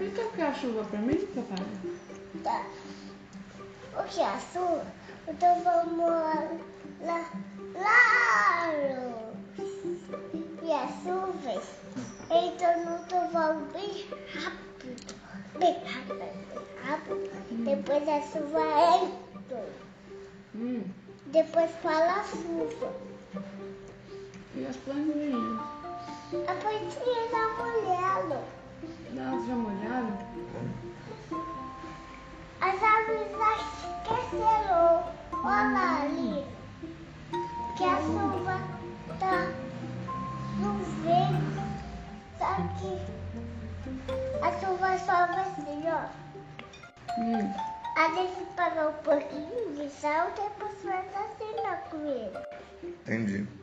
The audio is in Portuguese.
a chuva pra mim, papai? Tá. O que é a sua? Então vamos lá, lá, e as nuvens. Então no trovão bem rápido, bem rápido, bem rápido. Depois a chuva entra. Hum. Depois fala a chuva. E as plantinhas? A plantinha Olha ali. Que a chuva tá chovendo. Só que a chuva sobe assim, ó. Hum. A gente paga um pouquinho de sal, depois faz assim na comida. Entendi.